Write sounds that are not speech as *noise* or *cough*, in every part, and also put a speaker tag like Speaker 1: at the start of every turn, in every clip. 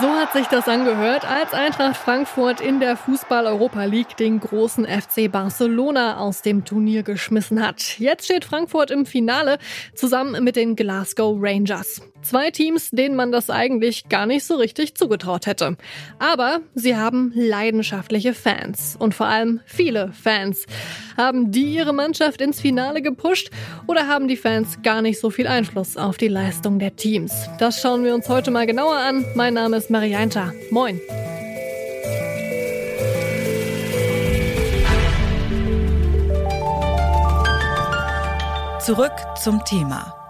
Speaker 1: So hat sich das angehört, als Eintracht Frankfurt in der Fußball-Europa League den großen FC Barcelona aus dem Turnier geschmissen hat. Jetzt steht Frankfurt im Finale zusammen mit den Glasgow Rangers. Zwei Teams, denen man das eigentlich gar nicht so richtig zugetraut hätte. Aber sie haben leidenschaftliche Fans und vor allem viele Fans. Haben die ihre Mannschaft ins Finale gepusht oder haben die Fans gar nicht so viel Einfluss auf die Leistung der Teams? Das schauen wir uns heute mal genauer an. Mein Name ist Marianta. Moin.
Speaker 2: Zurück zum Thema.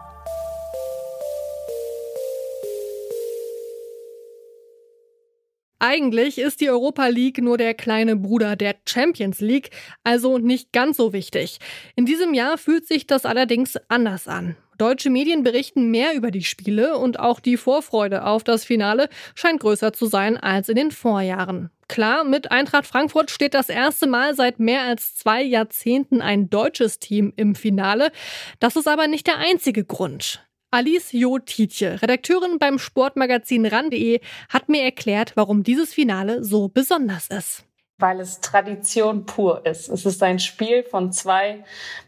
Speaker 1: Eigentlich ist die Europa League nur der kleine Bruder der Champions League, also nicht ganz so wichtig. In diesem Jahr fühlt sich das allerdings anders an. Deutsche Medien berichten mehr über die Spiele und auch die Vorfreude auf das Finale scheint größer zu sein als in den Vorjahren. Klar, mit Eintracht Frankfurt steht das erste Mal seit mehr als zwei Jahrzehnten ein deutsches Team im Finale. Das ist aber nicht der einzige Grund. Alice Jo-Tietje, Redakteurin beim Sportmagazin RAN.de, hat mir erklärt, warum dieses Finale so besonders ist
Speaker 3: weil es Tradition pur ist. Es ist ein Spiel von zwei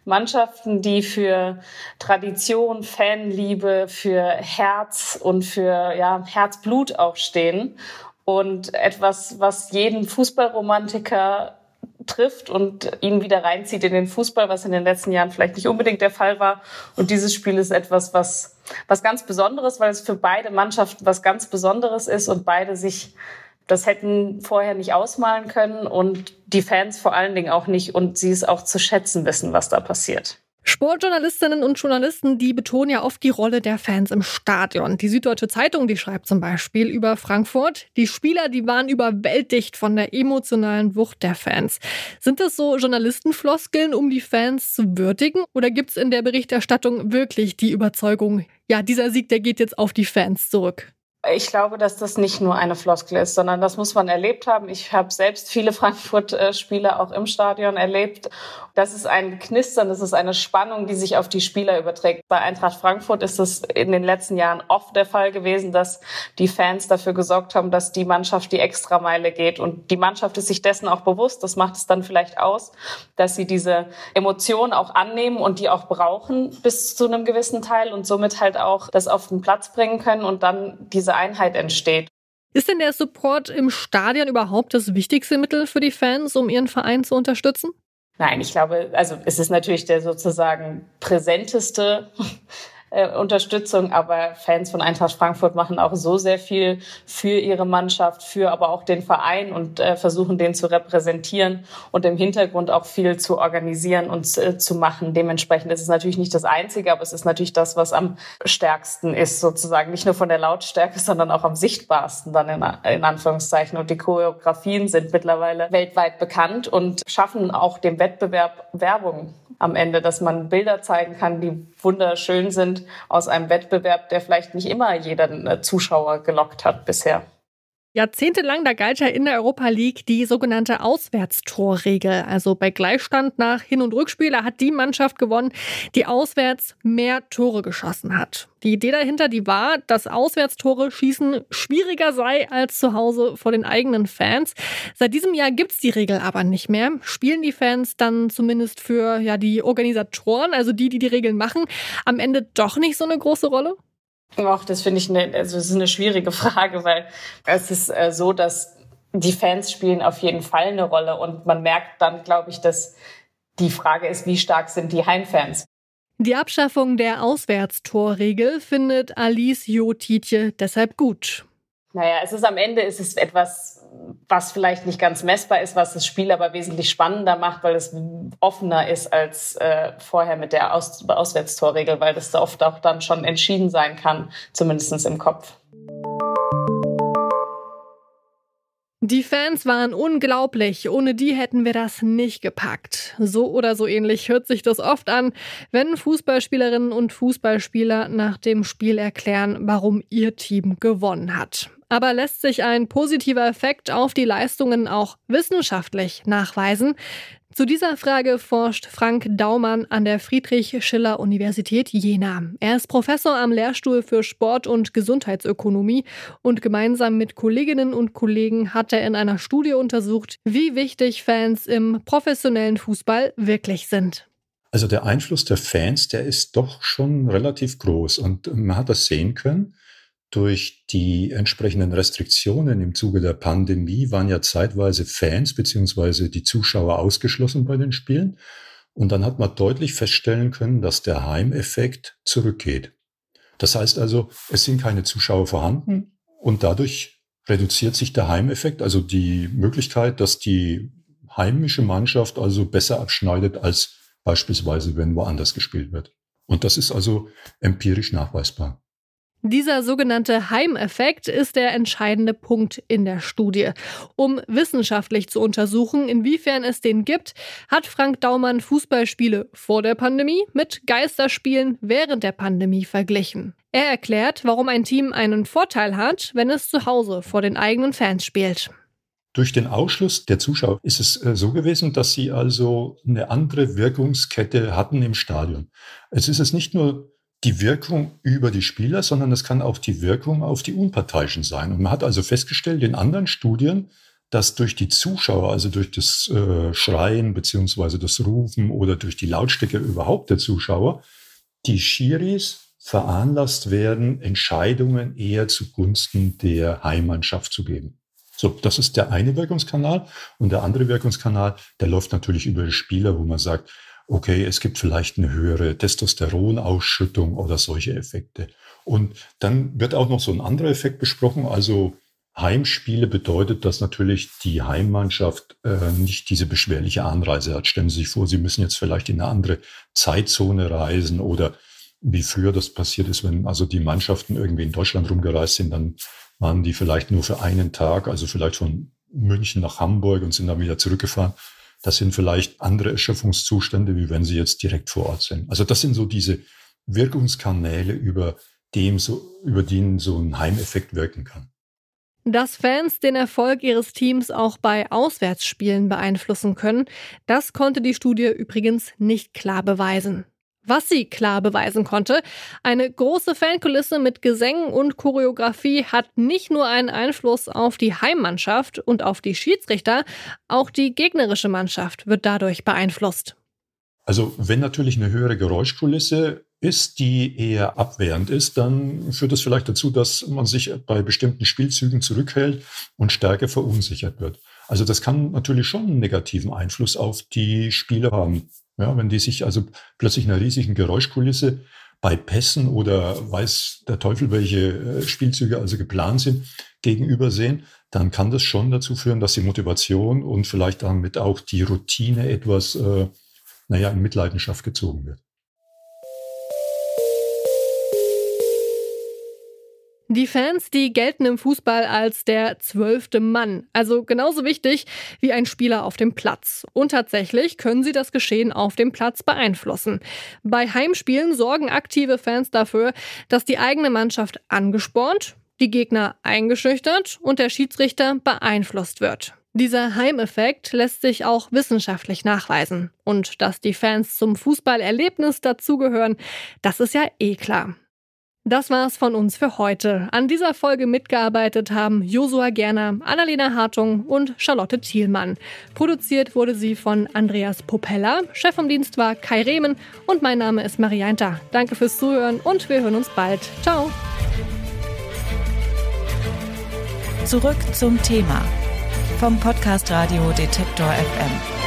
Speaker 3: Mannschaften, die für Tradition, Fanliebe, für Herz und für ja, Herzblut auch stehen. Und etwas, was jeden Fußballromantiker trifft und ihn wieder reinzieht in den Fußball, was in den letzten Jahren vielleicht nicht unbedingt der Fall war. Und dieses Spiel ist etwas, was, was ganz Besonderes, weil es für beide Mannschaften was ganz Besonderes ist und beide sich das hätten vorher nicht ausmalen können und die Fans vor allen Dingen auch nicht und sie es auch zu schätzen wissen, was da passiert.
Speaker 1: Sportjournalistinnen und Journalisten, die betonen ja oft die Rolle der Fans im Stadion. Die Süddeutsche Zeitung, die schreibt zum Beispiel über Frankfurt. Die Spieler, die waren überwältigt von der emotionalen Wucht der Fans. Sind das so Journalistenfloskeln, um die Fans zu würdigen? Oder gibt es in der Berichterstattung wirklich die Überzeugung, ja, dieser Sieg, der geht jetzt auf die Fans zurück?
Speaker 3: Ich glaube, dass das nicht nur eine Floskel ist, sondern das muss man erlebt haben. Ich habe selbst viele *laughs* Frankfurt-Spiele auch im Stadion erlebt. Das ist ein Knistern, das ist eine Spannung, die sich auf die Spieler überträgt. Bei Eintracht Frankfurt ist es in den letzten Jahren oft der Fall gewesen, dass die Fans dafür gesorgt haben, dass die Mannschaft die Extrameile geht. Und die Mannschaft ist sich dessen auch bewusst. Das macht es dann vielleicht aus, dass sie diese Emotionen auch annehmen und die auch brauchen bis zu einem gewissen Teil und somit halt auch das auf den Platz bringen können und dann diese Einheit entsteht.
Speaker 1: Ist denn der Support im Stadion überhaupt das wichtigste Mittel für die Fans, um ihren Verein zu unterstützen?
Speaker 3: Nein, ich glaube, also es ist natürlich der sozusagen präsenteste äh, Unterstützung, aber Fans von Eintracht Frankfurt machen auch so sehr viel für ihre Mannschaft, für aber auch den Verein und äh, versuchen den zu repräsentieren und im Hintergrund auch viel zu organisieren und äh, zu machen. Dementsprechend ist es natürlich nicht das Einzige, aber es ist natürlich das, was am stärksten ist, sozusagen nicht nur von der Lautstärke, sondern auch am sichtbarsten dann in, in Anführungszeichen. Und die Choreografien sind mittlerweile weltweit bekannt und schaffen auch dem Wettbewerb Werbung am Ende, dass man Bilder zeigen kann, die wunderschön sind aus einem Wettbewerb, der vielleicht nicht immer jeden äh, Zuschauer gelockt hat bisher.
Speaker 1: Jahrzehntelang, da galt ja in der Europa League die sogenannte Auswärtstorregel. Also bei Gleichstand nach Hin- und Rückspieler hat die Mannschaft gewonnen, die auswärts mehr Tore geschossen hat. Die Idee dahinter, die war, dass Auswärtstore schießen schwieriger sei als zu Hause vor den eigenen Fans. Seit diesem Jahr gibt's die Regel aber nicht mehr. Spielen die Fans dann zumindest für ja die Organisatoren, also die, die die Regeln machen, am Ende doch nicht so eine große Rolle?
Speaker 3: Ach, das finde ich eine, also es ist eine schwierige *laughs* Frage, weil es ist äh, so, dass die Fans spielen auf jeden Fall eine Rolle und man merkt dann, glaube ich, dass die Frage ist, wie stark sind die Heimfans?
Speaker 1: Die Abschaffung der Auswärtstorregel findet Alice Jotitje deshalb gut.
Speaker 3: Naja, es ist am Ende ist es etwas was vielleicht nicht ganz messbar ist, was das Spiel aber wesentlich spannender macht, weil es offener ist als äh, vorher mit der Aus Auswärtstorregel, weil das oft auch dann schon entschieden sein kann, zumindest im Kopf.
Speaker 1: Die Fans waren unglaublich. Ohne die hätten wir das nicht gepackt. So oder so ähnlich hört sich das oft an, wenn Fußballspielerinnen und Fußballspieler nach dem Spiel erklären, warum ihr Team gewonnen hat. Aber lässt sich ein positiver Effekt auf die Leistungen auch wissenschaftlich nachweisen? Zu dieser Frage forscht Frank Daumann an der Friedrich-Schiller-Universität Jena. Er ist Professor am Lehrstuhl für Sport- und Gesundheitsökonomie und gemeinsam mit Kolleginnen und Kollegen hat er in einer Studie untersucht, wie wichtig Fans im professionellen Fußball wirklich sind.
Speaker 2: Also der Einfluss der Fans, der ist doch schon relativ groß und man hat das sehen können durch die entsprechenden Restriktionen im Zuge der Pandemie waren ja zeitweise Fans beziehungsweise die Zuschauer ausgeschlossen bei den Spielen. Und dann hat man deutlich feststellen können, dass der Heimeffekt zurückgeht. Das heißt also, es sind keine Zuschauer vorhanden und dadurch reduziert sich der Heimeffekt, also die Möglichkeit, dass die heimische Mannschaft also besser abschneidet als beispielsweise, wenn woanders gespielt wird. Und das ist also empirisch nachweisbar.
Speaker 1: Dieser sogenannte Heimeffekt ist der entscheidende Punkt in der Studie. Um wissenschaftlich zu untersuchen, inwiefern es den gibt, hat Frank Daumann Fußballspiele vor der Pandemie mit Geisterspielen während der Pandemie verglichen. Er erklärt, warum ein Team einen Vorteil hat, wenn es zu Hause vor den eigenen Fans spielt.
Speaker 2: Durch den Ausschluss der Zuschauer ist es äh, so gewesen, dass sie also eine andere Wirkungskette hatten im Stadion. Es ist es nicht nur die Wirkung über die Spieler, sondern es kann auch die Wirkung auf die Unparteiischen sein. Und man hat also festgestellt in anderen Studien, dass durch die Zuschauer, also durch das äh, Schreien beziehungsweise das Rufen oder durch die Lautstärke überhaupt der Zuschauer, die Schiris veranlasst werden, Entscheidungen eher zugunsten der Heimmannschaft zu geben. So, das ist der eine Wirkungskanal. Und der andere Wirkungskanal, der läuft natürlich über die Spieler, wo man sagt, okay, es gibt vielleicht eine höhere Testosteronausschüttung oder solche Effekte. Und dann wird auch noch so ein anderer Effekt besprochen, also Heimspiele bedeutet, dass natürlich die Heimmannschaft äh, nicht diese beschwerliche Anreise hat. Stellen Sie sich vor, Sie müssen jetzt vielleicht in eine andere Zeitzone reisen oder wie früher das passiert ist, wenn also die Mannschaften irgendwie in Deutschland rumgereist sind, dann waren die vielleicht nur für einen Tag, also vielleicht von München nach Hamburg und sind dann wieder zurückgefahren. Das sind vielleicht andere Erschöpfungszustände, wie wenn sie jetzt direkt vor Ort sind. Also das sind so diese Wirkungskanäle, über dem so, über den so ein Heimeffekt wirken kann.
Speaker 1: Dass Fans den Erfolg ihres Teams auch bei Auswärtsspielen beeinflussen können, das konnte die Studie übrigens nicht klar beweisen was sie klar beweisen konnte. Eine große Fankulisse mit Gesängen und Choreografie hat nicht nur einen Einfluss auf die Heimmannschaft und auf die Schiedsrichter, auch die gegnerische Mannschaft wird dadurch beeinflusst.
Speaker 2: Also wenn natürlich eine höhere Geräuschkulisse ist, die eher abwehrend ist, dann führt das vielleicht dazu, dass man sich bei bestimmten Spielzügen zurückhält und stärker verunsichert wird. Also das kann natürlich schon einen negativen Einfluss auf die Spiele haben. Ja, wenn die sich also plötzlich einer riesigen Geräuschkulisse bei Pässen oder weiß der Teufel, welche äh, Spielzüge also geplant sind, gegenüber sehen, dann kann das schon dazu führen, dass die Motivation und vielleicht damit auch die Routine etwas, äh, naja, in Mitleidenschaft gezogen wird.
Speaker 1: Die Fans, die gelten im Fußball als der zwölfte Mann, also genauso wichtig wie ein Spieler auf dem Platz. Und tatsächlich können sie das Geschehen auf dem Platz beeinflussen. Bei Heimspielen sorgen aktive Fans dafür, dass die eigene Mannschaft angespornt, die Gegner eingeschüchtert und der Schiedsrichter beeinflusst wird. Dieser Heimeffekt lässt sich auch wissenschaftlich nachweisen. Und dass die Fans zum Fußballerlebnis dazugehören, das ist ja eh klar. Das war's von uns für heute. An dieser Folge mitgearbeitet haben Josua Gerner, Annalena Hartung und Charlotte Thielmann. Produziert wurde sie von Andreas Popella. Chef vom Dienst war Kai Rehmen und mein Name ist Marianta. Danke fürs Zuhören und wir hören uns bald. Ciao.
Speaker 4: Zurück zum Thema vom Podcast Radio Detektor FM.